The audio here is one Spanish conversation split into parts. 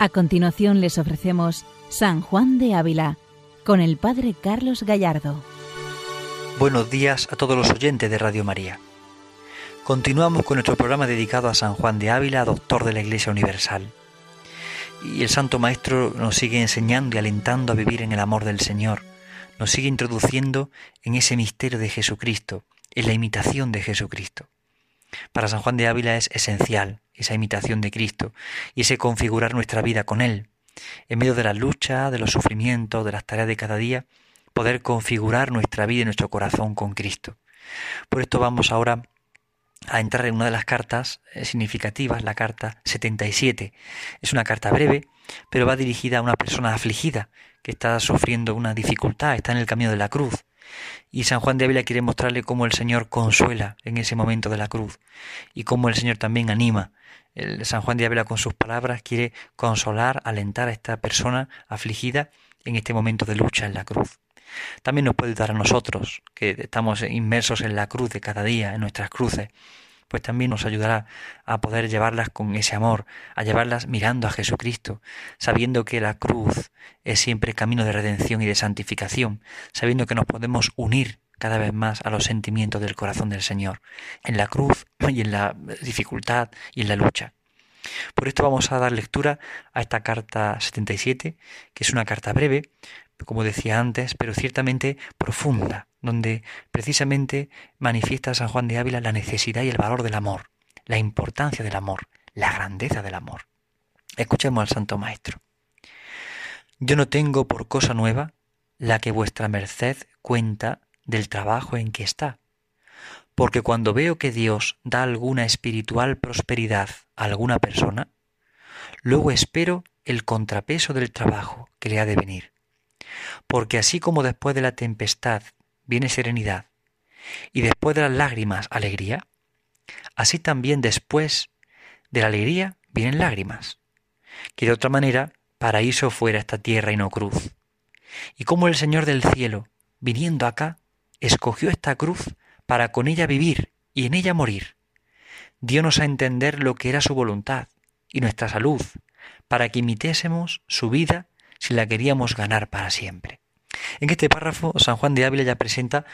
A continuación les ofrecemos San Juan de Ávila con el Padre Carlos Gallardo. Buenos días a todos los oyentes de Radio María. Continuamos con nuestro programa dedicado a San Juan de Ávila, doctor de la Iglesia Universal. Y el Santo Maestro nos sigue enseñando y alentando a vivir en el amor del Señor, nos sigue introduciendo en ese misterio de Jesucristo, en la imitación de Jesucristo. Para San Juan de Ávila es esencial esa imitación de Cristo y ese configurar nuestra vida con Él. En medio de la lucha, de los sufrimientos, de las tareas de cada día, poder configurar nuestra vida y nuestro corazón con Cristo. Por esto vamos ahora a entrar en una de las cartas eh, significativas, la carta 77. Es una carta breve, pero va dirigida a una persona afligida que está sufriendo una dificultad, está en el camino de la cruz. Y San Juan de Ávila quiere mostrarle cómo el Señor consuela en ese momento de la cruz y cómo el Señor también anima. El San Juan de Ávila con sus palabras quiere consolar, alentar a esta persona afligida en este momento de lucha en la cruz. También nos puede dar a nosotros, que estamos inmersos en la cruz de cada día, en nuestras cruces, pues también nos ayudará a poder llevarlas con ese amor, a llevarlas mirando a Jesucristo, sabiendo que la cruz es siempre camino de redención y de santificación, sabiendo que nos podemos unir cada vez más a los sentimientos del corazón del Señor, en la cruz y en la dificultad y en la lucha. Por esto vamos a dar lectura a esta carta 77, que es una carta breve, como decía antes, pero ciertamente profunda, donde precisamente manifiesta San Juan de Ávila la necesidad y el valor del amor, la importancia del amor, la grandeza del amor. Escuchemos al Santo Maestro. Yo no tengo por cosa nueva la que vuestra merced cuenta del trabajo en que está, porque cuando veo que Dios da alguna espiritual prosperidad a alguna persona, luego espero el contrapeso del trabajo que le ha de venir porque así como después de la tempestad viene serenidad, y después de las lágrimas alegría, así también después de la alegría vienen lágrimas, que de otra manera paraíso fuera esta tierra y no cruz. Y como el Señor del cielo, viniendo acá, escogió esta cruz para con ella vivir y en ella morir, diónos a entender lo que era su voluntad y nuestra salud, para que imitésemos su vida si la queríamos ganar para siempre. En este párrafo, San Juan de Ávila ya presenta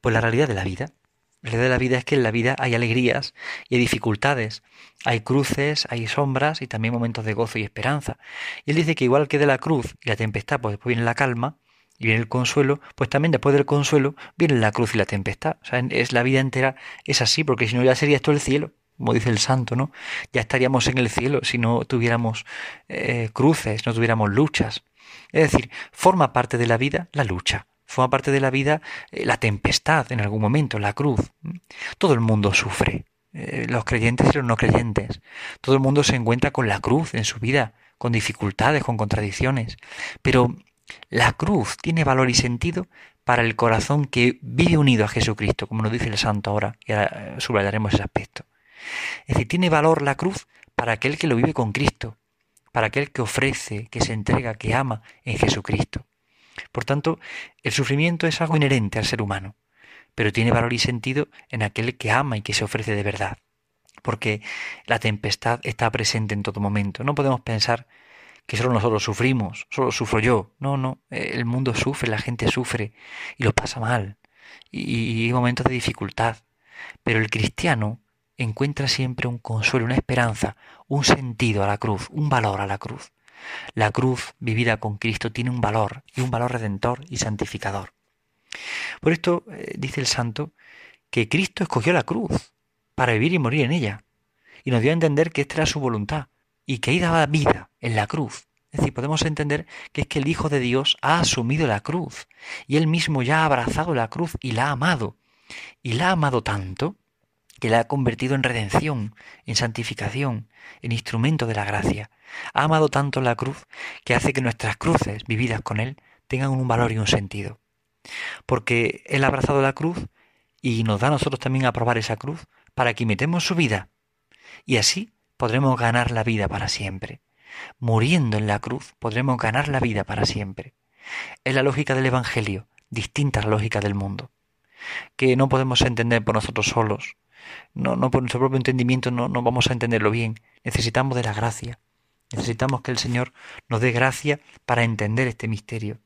pues, la realidad de la vida. La realidad de la vida es que en la vida hay alegrías y hay dificultades, hay cruces, hay sombras y también momentos de gozo y esperanza. Y él dice que igual que de la cruz y la tempestad, pues después viene la calma y viene el consuelo, pues también después del consuelo viene la cruz y la tempestad. Es la vida entera, es así, porque si no ya sería esto el cielo como dice el santo, ¿no? Ya estaríamos en el cielo si no tuviéramos eh, cruces, no tuviéramos luchas. Es decir, forma parte de la vida la lucha, forma parte de la vida eh, la tempestad en algún momento, la cruz. Todo el mundo sufre, eh, los creyentes y los no creyentes. Todo el mundo se encuentra con la cruz en su vida, con dificultades, con contradicciones. Pero la cruz tiene valor y sentido para el corazón que vive unido a Jesucristo, como nos dice el santo ahora, y ahora subrayaremos ese aspecto. Es decir, tiene valor la cruz para aquel que lo vive con Cristo, para aquel que ofrece, que se entrega, que ama en Jesucristo. Por tanto, el sufrimiento es algo inherente al ser humano, pero tiene valor y sentido en aquel que ama y que se ofrece de verdad, porque la tempestad está presente en todo momento. No podemos pensar que solo nosotros sufrimos, solo sufro yo. No, no, el mundo sufre, la gente sufre y lo pasa mal, y, hay momentos de dificultad. Pero el cristiano encuentra siempre un consuelo, una esperanza, un sentido a la cruz, un valor a la cruz. La cruz vivida con Cristo tiene un valor y un valor redentor y santificador. Por esto eh, dice el santo que Cristo escogió la cruz para vivir y morir en ella y nos dio a entender que esta era su voluntad y que ahí daba vida en la cruz. Es decir, podemos entender que es que el Hijo de Dios ha asumido la cruz y él mismo ya ha abrazado la cruz y la ha amado. Y la ha amado tanto que la ha convertido en redención, en santificación, en instrumento de la gracia. Ha amado tanto la cruz que hace que nuestras cruces, vividas con Él, tengan un valor y un sentido. Porque Él ha abrazado la cruz y nos da a nosotros también a probar esa cruz para que imitemos su vida. Y así podremos ganar la vida para siempre. Muriendo en la cruz podremos ganar la vida para siempre. Es la lógica del Evangelio, distinta a la lógica del mundo, que no podemos entender por nosotros solos, no, no por nuestro propio entendimiento no, no vamos a entenderlo bien. Necesitamos de la gracia. Necesitamos que el Señor nos dé gracia para entender este misterio.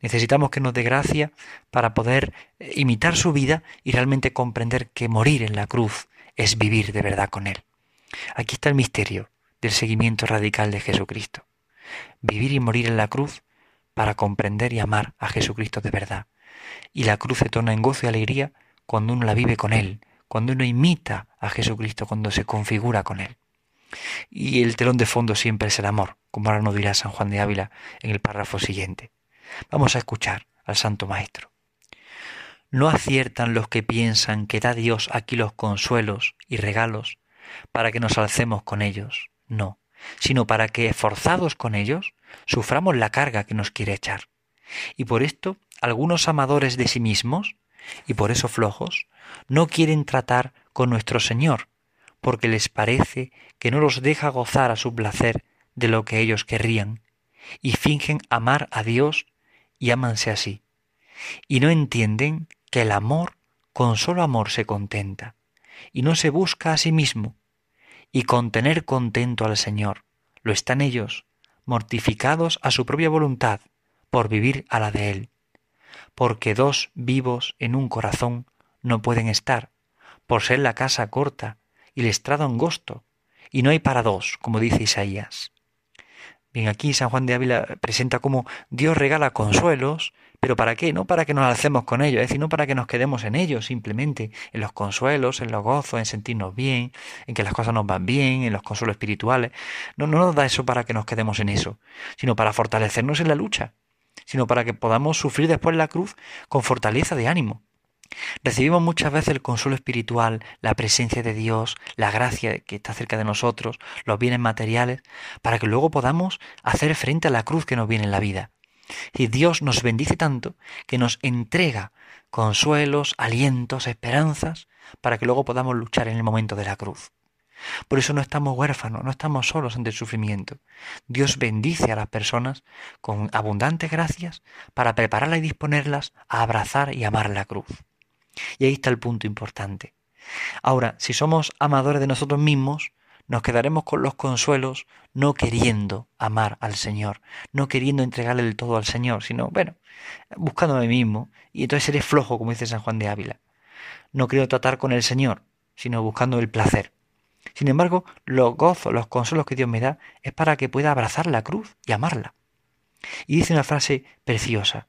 Necesitamos que nos dé gracia para poder eh, imitar su vida y realmente comprender que morir en la cruz es vivir de verdad con Él. Aquí está el misterio del seguimiento radical de Jesucristo. Vivir y morir en la cruz para comprender y amar a Jesucristo de verdad. Y la cruz se torna en gozo y alegría cuando uno la vive con Él, cuando uno imita a Jesucristo, cuando se configura con Él. Y el telón de fondo siempre es el amor, como ahora nos dirá San Juan de Ávila en el párrafo siguiente. Vamos a escuchar al Santo Maestro. No aciertan los que piensan que da Dios aquí los consuelos y regalos para que nos alcemos con ellos, no, sino para que, esforzados con ellos, suframos la carga que nos quiere echar. Y por esto, algunos amadores de sí mismos, y por eso flojos, no quieren tratar con nuestro Señor, porque les parece que no los deja gozar a su placer de lo que ellos querrían, y fingen amar a Dios y ámanse así. Y no entienden que el amor con solo amor se contenta, y no se busca a sí mismo, y con tener contento al Señor, lo están ellos, mortificados a su propia voluntad, por vivir a la de Él. Porque dos vivos en un corazón no pueden estar, por ser la casa corta y el estrado angosto, y no hay para dos, como dice Isaías. Bien, aquí San Juan de Ávila presenta cómo Dios regala consuelos, pero ¿para qué? No para que nos alcemos con ellos, es decir, no para que nos quedemos en ellos simplemente, en los consuelos, en los gozos, en sentirnos bien, en que las cosas nos van bien, en los consuelos espirituales. No, no nos da eso para que nos quedemos en eso, sino para fortalecernos en la lucha, sino para que podamos sufrir después la cruz con fortaleza de ánimo. Recibimos muchas veces el consuelo espiritual, la presencia de Dios, la gracia que está cerca de nosotros, los bienes materiales, para que luego podamos hacer frente a la cruz que nos viene en la vida. Y Dios nos bendice tanto que nos entrega consuelos, alientos, esperanzas, para que luego podamos luchar en el momento de la cruz. Por eso no estamos huérfanos, no estamos solos ante el sufrimiento. Dios bendice a las personas con abundantes gracias para prepararlas y disponerlas a abrazar y amar la cruz. Y ahí está el punto importante. Ahora, si somos amadores de nosotros mismos, nos quedaremos con los consuelos no queriendo amar al Señor, no queriendo entregarle el todo al Señor, sino, bueno, buscando a mí mismo, y entonces seré flojo, como dice San Juan de Ávila. No quiero tratar con el Señor, sino buscando el placer. Sin embargo, los gozos, los consuelos que Dios me da es para que pueda abrazar la cruz y amarla. Y dice una frase preciosa,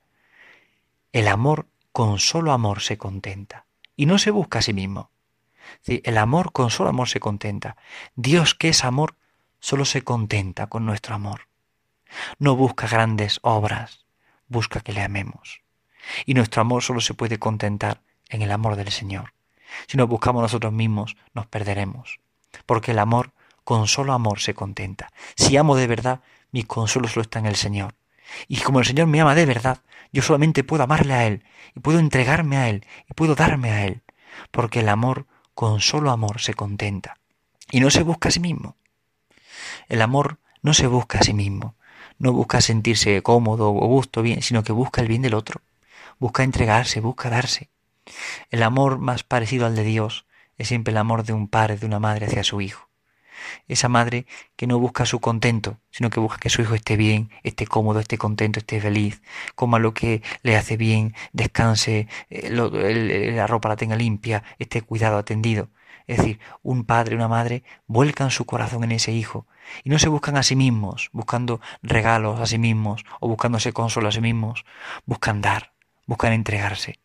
el amor con solo amor se contenta y no se busca a sí mismo. El amor con solo amor se contenta. Dios que es amor solo se contenta con nuestro amor. No busca grandes obras, busca que le amemos. Y nuestro amor solo se puede contentar en el amor del Señor. Si nos buscamos nosotros mismos, nos perderemos. Porque el amor con solo amor se contenta. Si amo de verdad, mi consuelo solo está en el Señor. Y como el Señor me ama de verdad, yo solamente puedo amarle a Él, y puedo entregarme a Él, y puedo darme a Él, porque el amor con solo amor se contenta, y no se busca a sí mismo. El amor no se busca a sí mismo, no busca sentirse cómodo o gusto bien, sino que busca el bien del otro, busca entregarse, busca darse. El amor más parecido al de Dios es siempre el amor de un padre, de una madre hacia su hijo esa madre que no busca su contento, sino que busca que su hijo esté bien, esté cómodo, esté contento, esté feliz, coma lo que le hace bien, descanse, eh, la ropa la tenga limpia, esté cuidado, atendido. Es decir, un padre, una madre vuelcan su corazón en ese hijo y no se buscan a sí mismos, buscando regalos a sí mismos o buscándose consuelo a sí mismos, buscan dar, buscan entregarse.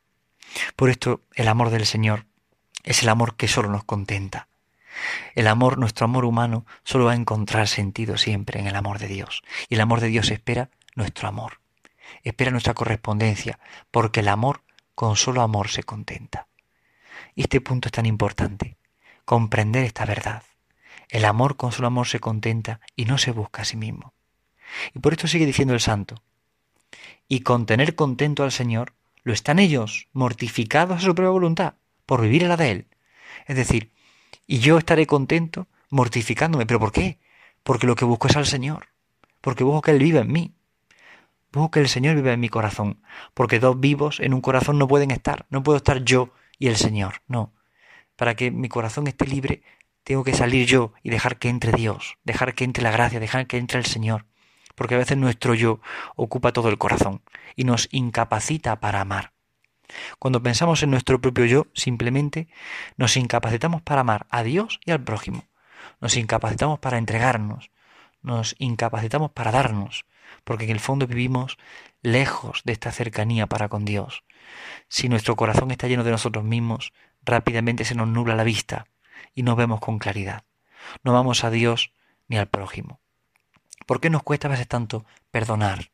Por esto el amor del Señor es el amor que solo nos contenta. El amor, nuestro amor humano, solo va a encontrar sentido siempre en el amor de Dios. Y el amor de Dios espera nuestro amor, espera nuestra correspondencia, porque el amor con solo amor se contenta. Y este punto es tan importante, comprender esta verdad. El amor con solo amor se contenta y no se busca a sí mismo. Y por esto sigue diciendo el santo, y con tener contento al Señor, lo están ellos, mortificados a su propia voluntad, por vivir la de Él. Es decir, y yo estaré contento mortificándome. ¿Pero por qué? Porque lo que busco es al Señor. Porque busco que Él viva en mí. Busco que el Señor viva en mi corazón. Porque dos vivos en un corazón no pueden estar. No puedo estar yo y el Señor. No. Para que mi corazón esté libre, tengo que salir yo y dejar que entre Dios, dejar que entre la gracia, dejar que entre el Señor, porque a veces nuestro yo ocupa todo el corazón y nos incapacita para amar. Cuando pensamos en nuestro propio yo, simplemente nos incapacitamos para amar a Dios y al prójimo. Nos incapacitamos para entregarnos, nos incapacitamos para darnos, porque en el fondo vivimos lejos de esta cercanía para con Dios. Si nuestro corazón está lleno de nosotros mismos, rápidamente se nos nubla la vista y no vemos con claridad. No vamos a Dios ni al prójimo. ¿Por qué nos cuesta a veces tanto perdonar?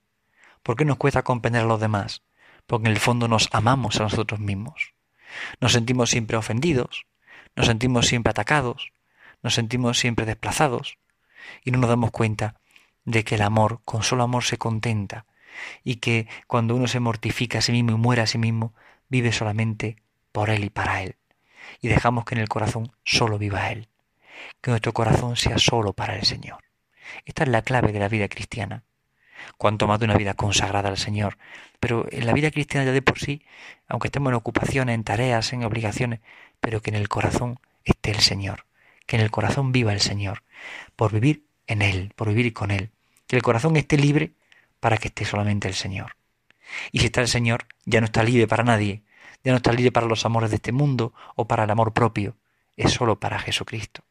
¿Por qué nos cuesta comprender a los demás? Porque en el fondo nos amamos a nosotros mismos. Nos sentimos siempre ofendidos, nos sentimos siempre atacados, nos sentimos siempre desplazados y no nos damos cuenta de que el amor, con solo amor se contenta y que cuando uno se mortifica a sí mismo y muere a sí mismo, vive solamente por él y para él. Y dejamos que en el corazón solo viva él, que nuestro corazón sea solo para el Señor. Esta es la clave de la vida cristiana. Cuanto más de una vida consagrada al Señor. Pero en la vida cristiana ya de por sí, aunque estemos en ocupaciones, en tareas, en obligaciones, pero que en el corazón esté el Señor, que en el corazón viva el Señor, por vivir en Él, por vivir con Él, que el corazón esté libre para que esté solamente el Señor. Y si está el Señor, ya no está libre para nadie, ya no está libre para los amores de este mundo o para el amor propio, es solo para Jesucristo.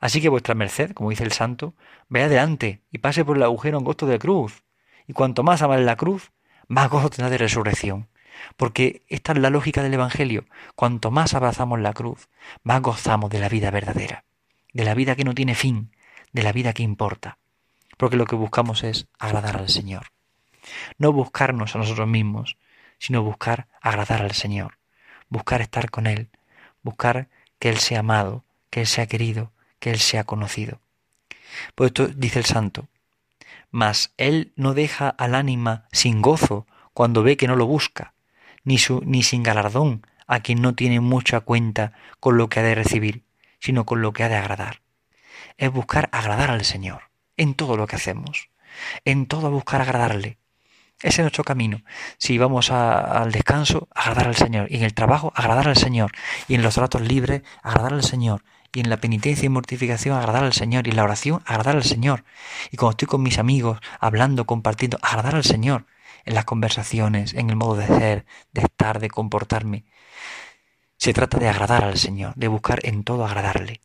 Así que vuestra merced, como dice el santo, vaya adelante y pase por el agujero angosto de la cruz. Y cuanto más amar la cruz, más gozo tendrá de resurrección. Porque esta es la lógica del Evangelio. Cuanto más abrazamos la cruz, más gozamos de la vida verdadera, de la vida que no tiene fin, de la vida que importa. Porque lo que buscamos es agradar al Señor. No buscarnos a nosotros mismos, sino buscar agradar al Señor, buscar estar con Él, buscar que Él sea amado, que Él sea querido, que Él sea conocido. Por esto dice el santo, mas Él no deja al ánima sin gozo cuando ve que no lo busca, ni, su, ni sin galardón a quien no tiene mucha cuenta con lo que ha de recibir, sino con lo que ha de agradar. Es buscar agradar al Señor en todo lo que hacemos, en todo buscar agradarle. Ese es nuestro camino. Si vamos al descanso, agradar al Señor. Y en el trabajo, agradar al Señor. Y en los ratos libres, agradar al Señor y en la penitencia y mortificación agradar al Señor y en la oración agradar al Señor. Y cuando estoy con mis amigos hablando, compartiendo, agradar al Señor en las conversaciones, en el modo de ser, de estar, de comportarme. Se trata de agradar al Señor, de buscar en todo agradarle.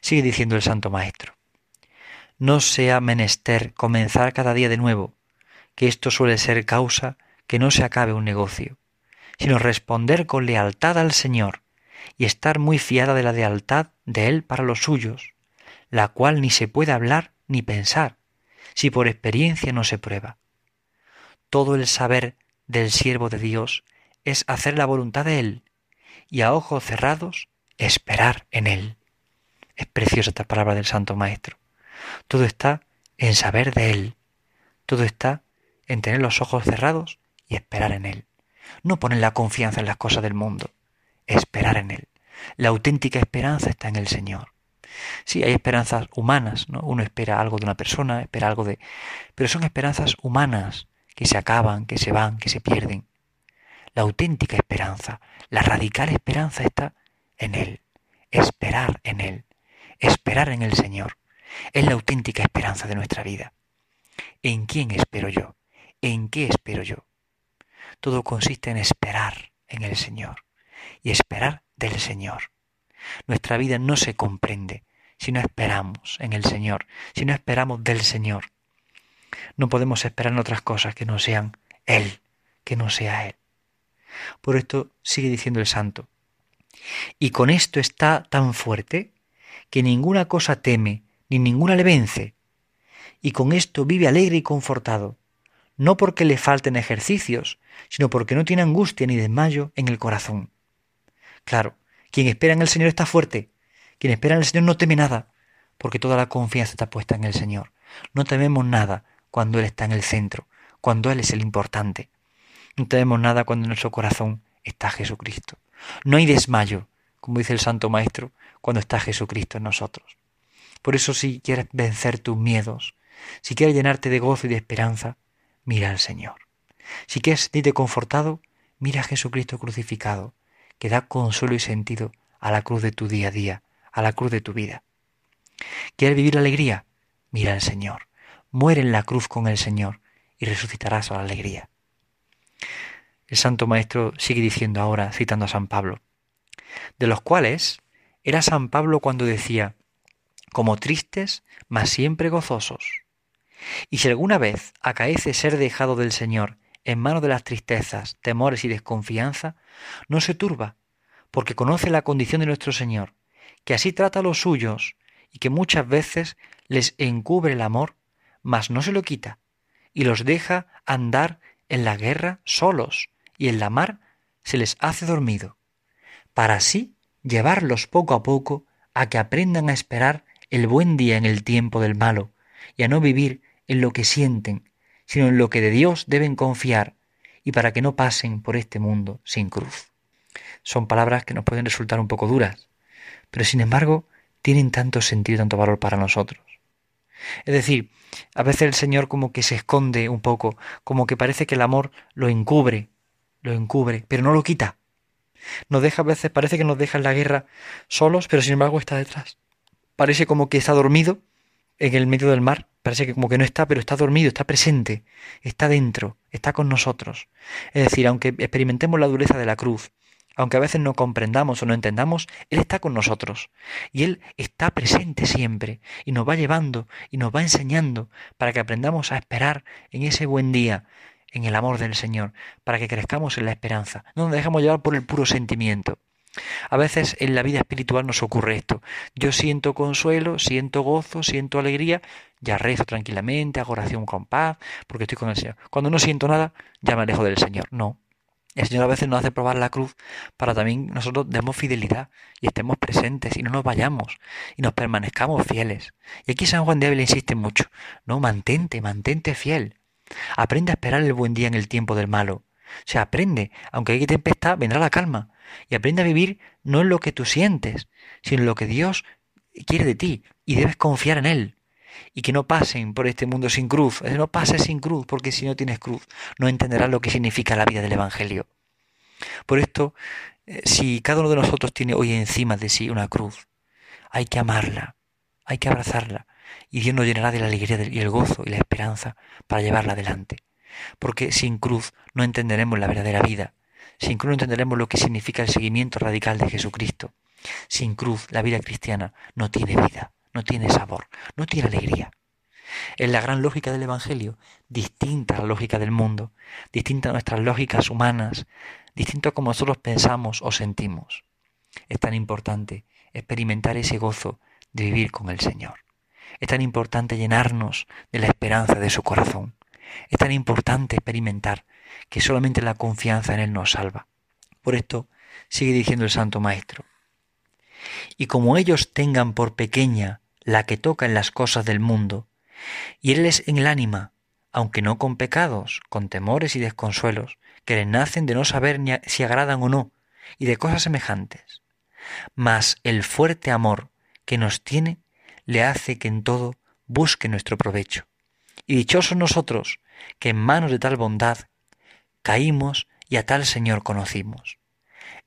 Sigue diciendo el Santo Maestro. No sea menester comenzar cada día de nuevo, que esto suele ser causa que no se acabe un negocio, sino responder con lealtad al Señor y estar muy fiada de la lealtad de Él para los suyos, la cual ni se puede hablar ni pensar, si por experiencia no se prueba. Todo el saber del siervo de Dios es hacer la voluntad de Él y a ojos cerrados esperar en Él. Es preciosa esta palabra del Santo Maestro. Todo está en saber de Él. Todo está en tener los ojos cerrados y esperar en Él. No poner la confianza en las cosas del mundo esperar en Él. La auténtica esperanza está en el Señor. Sí, hay esperanzas humanas, ¿no? Uno espera algo de una persona, espera algo de... Pero son esperanzas humanas que se acaban, que se van, que se pierden. La auténtica esperanza, la radical esperanza está en Él. Esperar en Él. Esperar en el Señor. Es la auténtica esperanza de nuestra vida. ¿En quién espero yo? ¿En qué espero yo? Todo consiste en esperar en el Señor y esperar del Señor. Nuestra vida no se comprende si no esperamos en el Señor, si no esperamos del Señor. No podemos esperar en otras cosas que no sean Él, que no sea Él. Por esto sigue diciendo el santo. Y con esto está tan fuerte que ninguna cosa teme, ni ninguna le vence. Y con esto vive alegre y confortado, no porque le falten ejercicios, sino porque no tiene angustia ni desmayo en el corazón. Claro, quien espera en el Señor está fuerte. Quien espera en el Señor no teme nada, porque toda la confianza está puesta en el Señor. No tememos nada cuando Él está en el centro, cuando Él es el importante. No tememos nada cuando en nuestro corazón está Jesucristo. No hay desmayo, como dice el Santo Maestro, cuando está Jesucristo en nosotros. Por eso si quieres vencer tus miedos, si quieres llenarte de gozo y de esperanza, mira al Señor. Si quieres sentirte confortado, mira a Jesucristo crucificado, que da consuelo y sentido a la cruz de tu día a día, a la cruz de tu vida. ¿Quieres vivir la alegría? Mira al Señor. Muere en la cruz con el Señor y resucitarás a la alegría. El Santo Maestro sigue diciendo ahora, citando a San Pablo, de los cuales era San Pablo cuando decía, como tristes, mas siempre gozosos. Y si alguna vez acaece ser dejado del Señor en manos de las tristezas, temores y desconfianza, no se turba, porque conoce la condición de nuestro Señor, que así trata a los suyos y que muchas veces les encubre el amor, mas no se lo quita, y los deja andar en la guerra solos, y en la mar se les hace dormido, para así llevarlos poco a poco a que aprendan a esperar el buen día en el tiempo del malo, y a no vivir en lo que sienten, sino en lo que de Dios deben confiar, y para que no pasen por este mundo sin cruz. Son palabras que nos pueden resultar un poco duras, pero sin embargo tienen tanto sentido, tanto valor para nosotros. Es decir, a veces el Señor como que se esconde un poco, como que parece que el amor lo encubre, lo encubre, pero no lo quita. Nos deja a veces, parece que nos deja en la guerra solos, pero sin embargo está detrás. Parece como que está dormido en el medio del mar, parece que como que no está, pero está dormido, está presente, está dentro, está con nosotros. Es decir, aunque experimentemos la dureza de la cruz, aunque a veces no comprendamos o no entendamos, Él está con nosotros y Él está presente siempre y nos va llevando y nos va enseñando para que aprendamos a esperar en ese buen día, en el amor del Señor, para que crezcamos en la esperanza. No nos dejamos llevar por el puro sentimiento. A veces en la vida espiritual nos ocurre esto. Yo siento consuelo, siento gozo, siento alegría, ya rezo tranquilamente, hago oración con paz, porque estoy con el Señor. Cuando no siento nada, ya me alejo del Señor. No, el Señor a veces nos hace probar la cruz para también nosotros demos fidelidad y estemos presentes y no nos vayamos y nos permanezcamos fieles. Y aquí San Juan de Ávila insiste mucho. No, mantente, mantente fiel. Aprende a esperar el buen día en el tiempo del malo. O sea, aprende, aunque hay tempestad, vendrá la calma. Y aprende a vivir no en lo que tú sientes, sino en lo que Dios quiere de ti. Y debes confiar en Él y que no pasen por este mundo sin cruz. No pases sin cruz, porque si no tienes cruz, no entenderás lo que significa la vida del Evangelio. Por esto, eh, si cada uno de nosotros tiene hoy encima de sí una cruz, hay que amarla, hay que abrazarla, y Dios nos llenará de la alegría y el gozo y la esperanza para llevarla adelante. Porque sin cruz no entenderemos la verdadera vida, sin cruz no entenderemos lo que significa el seguimiento radical de Jesucristo. Sin cruz la vida cristiana no tiene vida no tiene sabor, no tiene alegría. Es la gran lógica del Evangelio, distinta a la lógica del mundo, distinta a nuestras lógicas humanas, distinto a como nosotros pensamos o sentimos. Es tan importante experimentar ese gozo de vivir con el Señor. Es tan importante llenarnos de la esperanza de su corazón. Es tan importante experimentar que solamente la confianza en Él nos salva. Por esto sigue diciendo el Santo Maestro. Y como ellos tengan por pequeña la que toca en las cosas del mundo, y él es en el ánima, aunque no con pecados, con temores y desconsuelos, que le nacen de no saber ni si agradan o no, y de cosas semejantes. Mas el fuerte amor que nos tiene le hace que en todo busque nuestro provecho. Y dichosos nosotros, que en manos de tal bondad caímos y a tal Señor conocimos.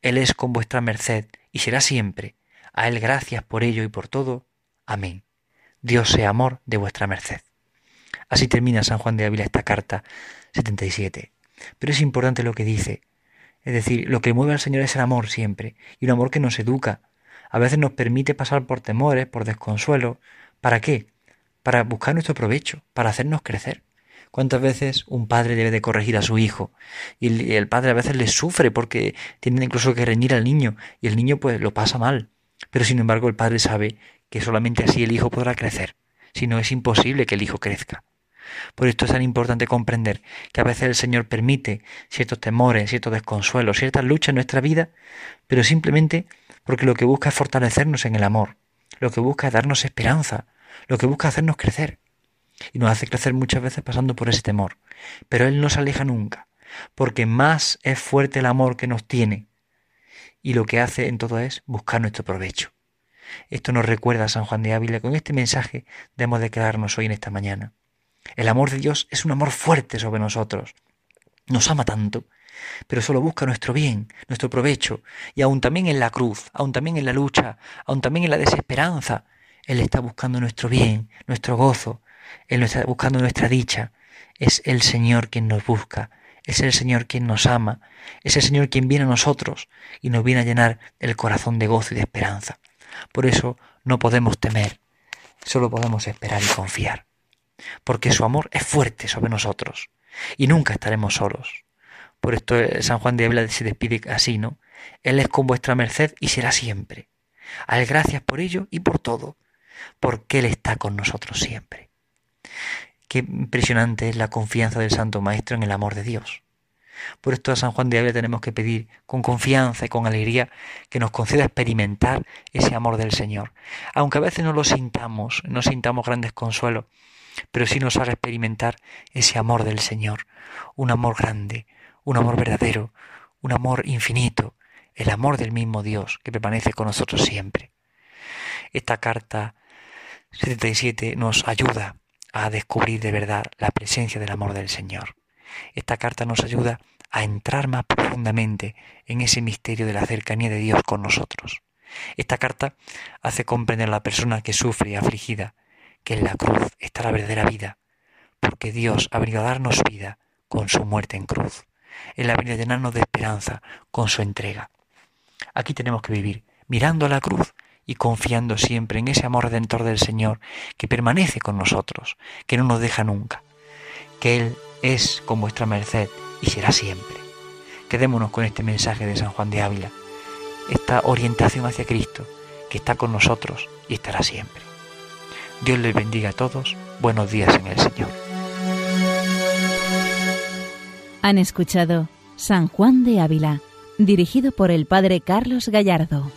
Él es con vuestra merced y será siempre. A Él gracias por ello y por todo. Amén. Dios sea amor de vuestra merced. Así termina San Juan de Ávila esta carta 77. Pero es importante lo que dice. Es decir, lo que mueve al Señor es el amor siempre, y un amor que nos educa. A veces nos permite pasar por temores, por desconsuelo. ¿Para qué? Para buscar nuestro provecho, para hacernos crecer. ¿Cuántas veces un padre debe de corregir a su hijo? Y el, padre a veces le sufre porque tiene incluso que reñir al niño, y el niño pues lo pasa mal. Pero sin embargo el padre sabe que solamente así el hijo podrá crecer, si no es imposible que el hijo crezca. Por esto es tan importante comprender que a veces el Señor permite ciertos temores, ciertos desconsuelos, ciertas luchas en nuestra vida, pero simplemente porque lo que busca es fortalecernos en el amor, lo que busca es darnos esperanza, lo que busca hacernos crecer. Y nos hace crecer muchas veces pasando por ese temor. Pero Él no se aleja nunca, porque más es fuerte el amor que nos tiene, y lo que hace en todo es buscar nuestro provecho. Esto nos recuerda San Juan de Ávila. Con este mensaje debemos de quedarnos hoy en esta mañana. El amor de Dios es un amor fuerte sobre nosotros. Nos ama tanto pero solo busca nuestro bien, nuestro provecho, y aun también en la cruz, aun también en la lucha, aun también en la desesperanza, Él está buscando nuestro bien, nuestro gozo, Él está buscando nuestra dicha. Es el Señor quien nos busca, es el Señor quien nos ama, es el Señor quien viene a nosotros y nos viene a llenar el corazón de gozo y de esperanza. Por eso no podemos temer, solo podemos esperar y confiar, porque su amor es fuerte sobre nosotros y nunca estaremos solos. Por esto eh, San Juan de Ávila se despide así, ¿no? Él es con vuestra merced y será siempre. Al gracias por ello y por todo, porque Él está con nosotros siempre. Qué impresionante es la confianza del Santo Maestro en el amor de Dios. Por esto a San Juan de Ávila tenemos que pedir con confianza y con alegría que nos conceda experimentar ese amor del Señor. Aunque a veces no lo sintamos, no sintamos grandes consuelos, pero sí nos haga experimentar ese amor del Señor, un amor grande, un amor verdadero, un amor infinito, el amor del mismo Dios que permanece con nosotros siempre. Esta carta 77 nos ayuda a descubrir de verdad la presencia del amor del Señor. Esta carta nos ayuda a entrar más profundamente en ese misterio de la cercanía de Dios con nosotros. Esta carta hace comprender a la persona que sufre y afligida que en la cruz está la verdadera vida, porque Dios ha venido a darnos vida con su muerte en cruz. Él ha venido a llenarnos de esperanza con su entrega. Aquí tenemos que vivir mirando a la cruz y confiando siempre en ese amor redentor del Señor que permanece con nosotros, que no nos deja nunca, que Él es con vuestra merced y será siempre. Quedémonos con este mensaje de San Juan de Ávila, esta orientación hacia Cristo, que está con nosotros y estará siempre. Dios les bendiga a todos, buenos días en el Señor. Han escuchado San Juan de Ávila, dirigido por el Padre Carlos Gallardo.